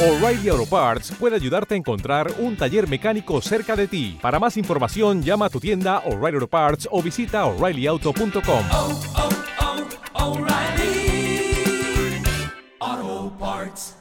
O'Reilly Auto Parts puede ayudarte a encontrar un taller mecánico cerca de ti. Para más información, llama a tu tienda O'Reilly Auto Parts o visita oreillyauto.com. oh, oh, Parts.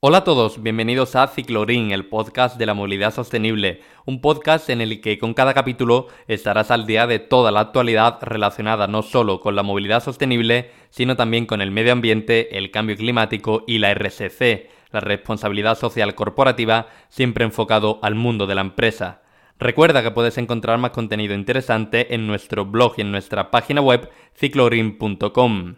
Hola a todos, bienvenidos a Ciclorin, el podcast de la movilidad sostenible, un podcast en el que con cada capítulo estarás al día de toda la actualidad relacionada no solo con la movilidad sostenible, sino también con el medio ambiente, el cambio climático y la RSC, la responsabilidad social corporativa, siempre enfocado al mundo de la empresa. Recuerda que puedes encontrar más contenido interesante en nuestro blog y en nuestra página web ciclorin.com.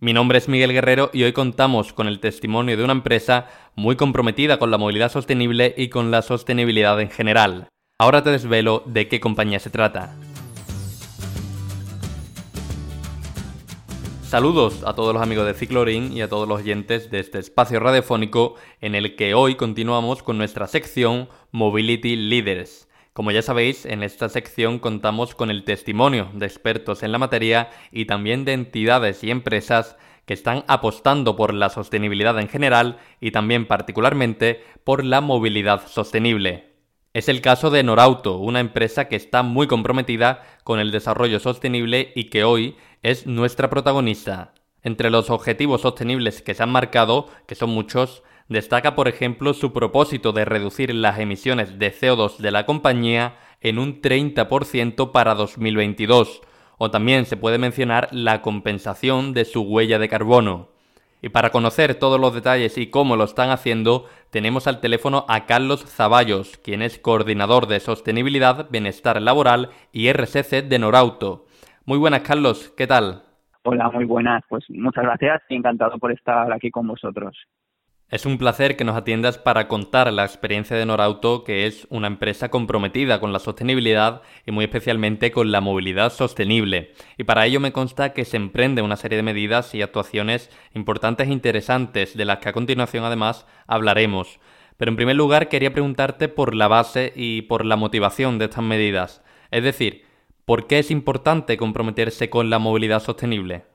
Mi nombre es Miguel Guerrero y hoy contamos con el testimonio de una empresa muy comprometida con la movilidad sostenible y con la sostenibilidad en general. Ahora te desvelo de qué compañía se trata. Saludos a todos los amigos de Ciclorin y a todos los oyentes de este espacio radiofónico en el que hoy continuamos con nuestra sección Mobility Leaders. Como ya sabéis, en esta sección contamos con el testimonio de expertos en la materia y también de entidades y empresas que están apostando por la sostenibilidad en general y también particularmente por la movilidad sostenible. Es el caso de Norauto, una empresa que está muy comprometida con el desarrollo sostenible y que hoy es nuestra protagonista. Entre los objetivos sostenibles que se han marcado, que son muchos, destaca por ejemplo su propósito de reducir las emisiones de CO2 de la compañía en un 30% para 2022, o también se puede mencionar la compensación de su huella de carbono. Y para conocer todos los detalles y cómo lo están haciendo, tenemos al teléfono a Carlos Zaballos, quien es coordinador de sostenibilidad, bienestar laboral y RSC de Norauto. Muy buenas, Carlos, ¿qué tal? Hola, muy buenas. Pues muchas gracias y encantado por estar aquí con vosotros. Es un placer que nos atiendas para contar la experiencia de Norauto, que es una empresa comprometida con la sostenibilidad y muy especialmente con la movilidad sostenible. Y para ello me consta que se emprende una serie de medidas y actuaciones importantes e interesantes, de las que a continuación además hablaremos. Pero en primer lugar quería preguntarte por la base y por la motivación de estas medidas. Es decir, ¿por qué es importante comprometerse con la movilidad sostenible?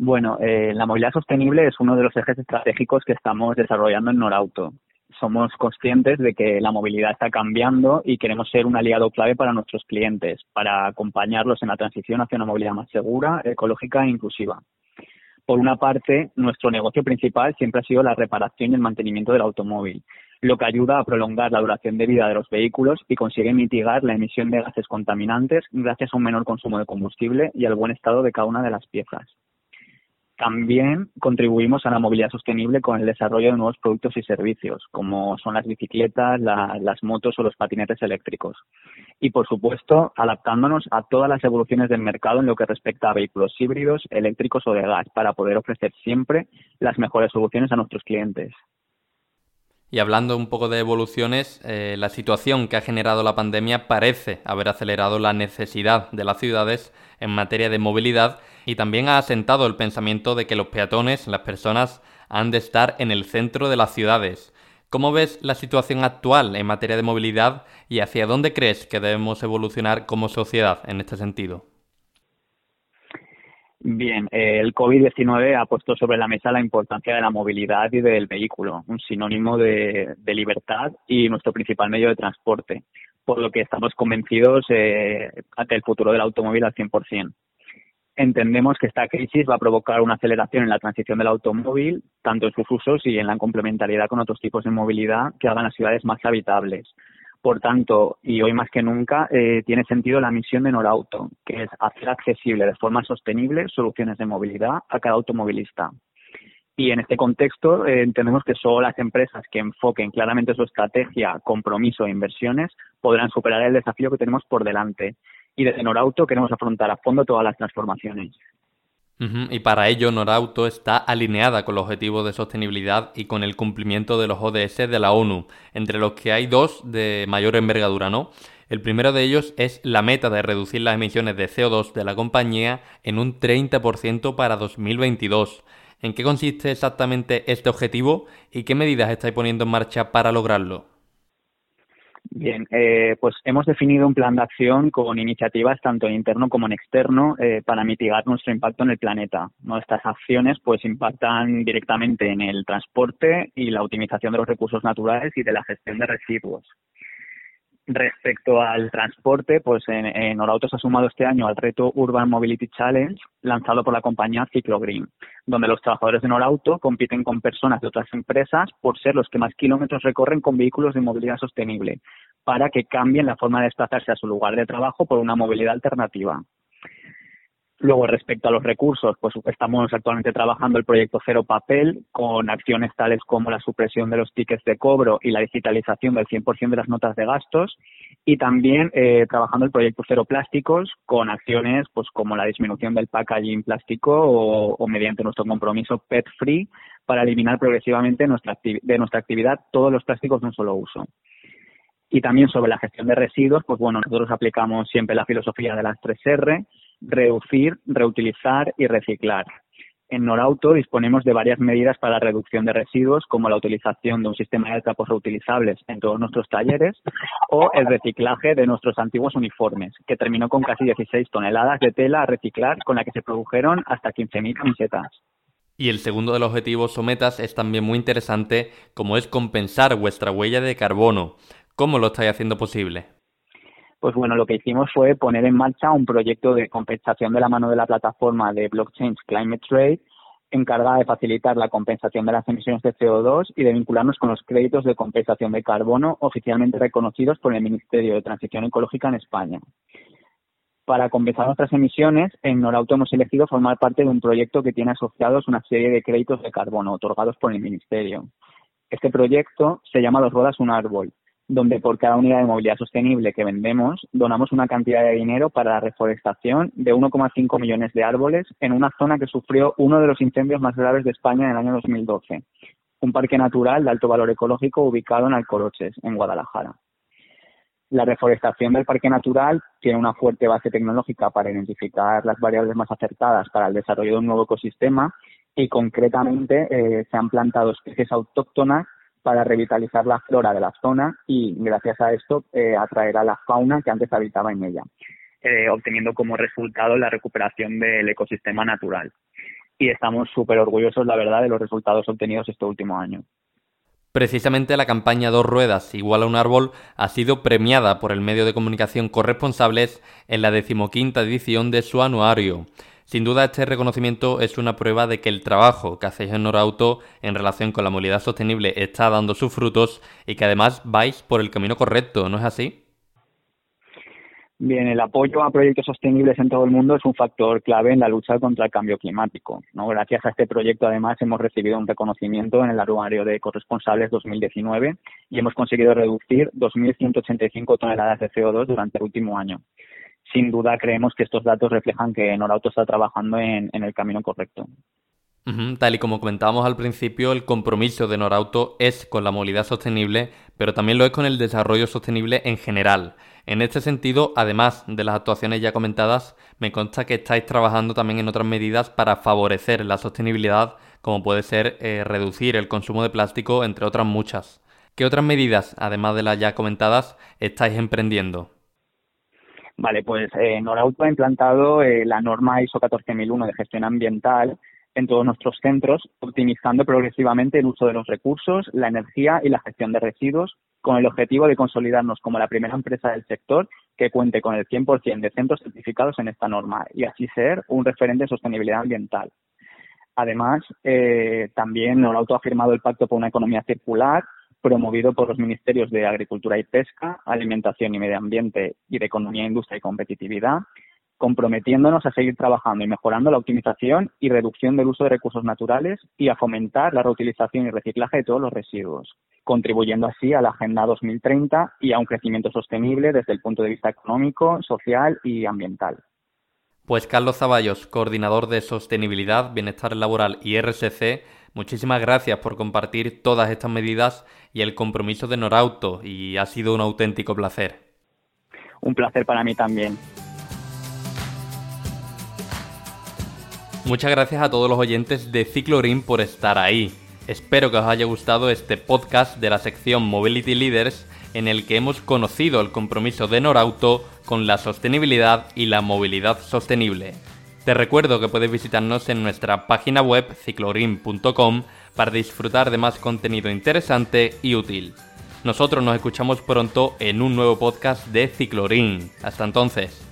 Bueno, eh, la movilidad sostenible es uno de los ejes estratégicos que estamos desarrollando en Norauto. Somos conscientes de que la movilidad está cambiando y queremos ser un aliado clave para nuestros clientes, para acompañarlos en la transición hacia una movilidad más segura, ecológica e inclusiva. Por una parte, nuestro negocio principal siempre ha sido la reparación y el mantenimiento del automóvil, lo que ayuda a prolongar la duración de vida de los vehículos y consigue mitigar la emisión de gases contaminantes gracias a un menor consumo de combustible y al buen estado de cada una de las piezas. También contribuimos a la movilidad sostenible con el desarrollo de nuevos productos y servicios, como son las bicicletas, la, las motos o los patinetes eléctricos. Y, por supuesto, adaptándonos a todas las evoluciones del mercado en lo que respecta a vehículos híbridos, eléctricos o de gas, para poder ofrecer siempre las mejores soluciones a nuestros clientes. Y hablando un poco de evoluciones, eh, la situación que ha generado la pandemia parece haber acelerado la necesidad de las ciudades en materia de movilidad y también ha asentado el pensamiento de que los peatones, las personas, han de estar en el centro de las ciudades. ¿Cómo ves la situación actual en materia de movilidad y hacia dónde crees que debemos evolucionar como sociedad en este sentido? Bien, eh, el COVID-19 ha puesto sobre la mesa la importancia de la movilidad y del vehículo, un sinónimo de, de libertad y nuestro principal medio de transporte, por lo que estamos convencidos eh, ante el futuro del automóvil al 100%. Entendemos que esta crisis va a provocar una aceleración en la transición del automóvil, tanto en sus usos y en la complementariedad con otros tipos de movilidad que hagan las ciudades más habitables. Por tanto, y hoy más que nunca, eh, tiene sentido la misión de Norauto, que es hacer accesible de forma sostenible soluciones de movilidad a cada automovilista. Y en este contexto eh, entendemos que solo las empresas que enfoquen claramente su estrategia, compromiso e inversiones podrán superar el desafío que tenemos por delante. Y desde Norauto queremos afrontar a fondo todas las transformaciones. Y para ello, Norauto está alineada con los objetivos de sostenibilidad y con el cumplimiento de los ODS de la ONU, entre los que hay dos de mayor envergadura, ¿no? El primero de ellos es la meta de reducir las emisiones de CO2 de la compañía en un 30% para 2022. ¿En qué consiste exactamente este objetivo y qué medidas estáis poniendo en marcha para lograrlo? Bien, eh, pues hemos definido un plan de acción con iniciativas tanto en interno como en externo eh, para mitigar nuestro impacto en el planeta. Nuestras acciones pues impactan directamente en el transporte y la optimización de los recursos naturales y de la gestión de residuos. Respecto al transporte, pues en, en se ha sumado este año al reto Urban Mobility Challenge lanzado por la compañía Ciclogreen, donde los trabajadores de Norauto compiten con personas de otras empresas por ser los que más kilómetros recorren con vehículos de movilidad sostenible, para que cambien la forma de desplazarse a su lugar de trabajo por una movilidad alternativa. Luego, respecto a los recursos, pues estamos actualmente trabajando el proyecto Cero Papel con acciones tales como la supresión de los tickets de cobro y la digitalización del 100% de las notas de gastos y también eh, trabajando el proyecto Cero Plásticos con acciones pues como la disminución del packaging plástico o, o mediante nuestro compromiso PET Free para eliminar progresivamente nuestra de nuestra actividad todos los plásticos de un solo uso. Y también sobre la gestión de residuos, pues bueno, nosotros aplicamos siempre la filosofía de las tres R, reducir, reutilizar y reciclar. En Norauto disponemos de varias medidas para la reducción de residuos, como la utilización de un sistema de trapos reutilizables en todos nuestros talleres o el reciclaje de nuestros antiguos uniformes, que terminó con casi 16 toneladas de tela a reciclar, con la que se produjeron hasta 15.000 camisetas. Y el segundo de los objetivos o metas es también muy interesante, como es compensar vuestra huella de carbono. ¿Cómo lo estáis haciendo posible? pues bueno, lo que hicimos fue poner en marcha un proyecto de compensación de la mano de la plataforma de blockchain Climate Trade encargada de facilitar la compensación de las emisiones de CO2 y de vincularnos con los créditos de compensación de carbono oficialmente reconocidos por el Ministerio de Transición Ecológica en España. Para compensar nuestras emisiones, en Norauto hemos elegido formar parte de un proyecto que tiene asociados una serie de créditos de carbono otorgados por el Ministerio. Este proyecto se llama Dos Rodas Un Árbol donde por cada unidad de movilidad sostenible que vendemos donamos una cantidad de dinero para la reforestación de 1,5 millones de árboles en una zona que sufrió uno de los incendios más graves de España en el año 2012, un parque natural de alto valor ecológico ubicado en Alcoroches, en Guadalajara. La reforestación del parque natural tiene una fuerte base tecnológica para identificar las variables más acertadas para el desarrollo de un nuevo ecosistema y concretamente eh, se han plantado especies autóctonas para revitalizar la flora de la zona y gracias a esto eh, atraer a la fauna que antes habitaba en ella, eh, obteniendo como resultado la recuperación del ecosistema natural. Y estamos súper orgullosos, la verdad, de los resultados obtenidos este último año. Precisamente la campaña Dos Ruedas igual a un árbol ha sido premiada por el medio de comunicación corresponsables en la decimoquinta edición de su anuario. Sin duda este reconocimiento es una prueba de que el trabajo que hacéis en Norauto en relación con la movilidad sostenible está dando sus frutos y que además vais por el camino correcto, ¿no es así? Bien, el apoyo a proyectos sostenibles en todo el mundo es un factor clave en la lucha contra el cambio climático. ¿no? Gracias a este proyecto, además, hemos recibido un reconocimiento en el anuario de corresponsables 2019 y hemos conseguido reducir 2.185 toneladas de CO2 durante el último año sin duda creemos que estos datos reflejan que Norauto está trabajando en, el camino correcto. Tal y como comentábamos al principio, el compromiso de Norauto es con la movilidad sostenible, pero también lo es con el desarrollo sostenible en general. En este sentido, además de las actuaciones ya comentadas, me consta que estáis trabajando también en otras medidas para favorecer la sostenibilidad, como puede ser eh, reducir el consumo de plástico, entre otras muchas. ¿Qué otras medidas, además de las ya comentadas, estáis emprendiendo? Vale, pues eh, Norauto ha implantado eh, la norma ISO 14001 de gestión ambiental en todos nuestros centros, optimizando progresivamente el uso de los recursos, la energía y la gestión de residuos, con el objetivo de consolidarnos como la primera empresa del sector que cuente con el 100% de centros certificados en esta norma y así ser un referente de sostenibilidad ambiental. Además, eh, también Norauto ha firmado el Pacto por una Economía Circular promovido por los Ministerios de Agricultura y Pesca, Alimentación y Medio Ambiente y de Economía, Industria y Competitividad, comprometiéndonos a seguir trabajando y mejorando la optimización y reducción del uso de recursos naturales y a fomentar la reutilización y reciclaje de todos los residuos, contribuyendo así a la Agenda 2030 y a un crecimiento sostenible desde el punto de vista económico, social y ambiental. Pues Carlos Zaballos, coordinador de Sostenibilidad, Bienestar Laboral y RSC, muchísimas gracias por compartir todas estas medidas y el compromiso de Norauto y ha sido un auténtico placer. Un placer para mí también. Muchas gracias a todos los oyentes de Ciclorim por estar ahí. Espero que os haya gustado este podcast de la sección Mobility Leaders en el que hemos conocido el compromiso de Norauto con la sostenibilidad y la movilidad sostenible. Te recuerdo que puedes visitarnos en nuestra página web ciclorim.com para disfrutar de más contenido interesante y útil. Nosotros nos escuchamos pronto en un nuevo podcast de Ciclorim. Hasta entonces.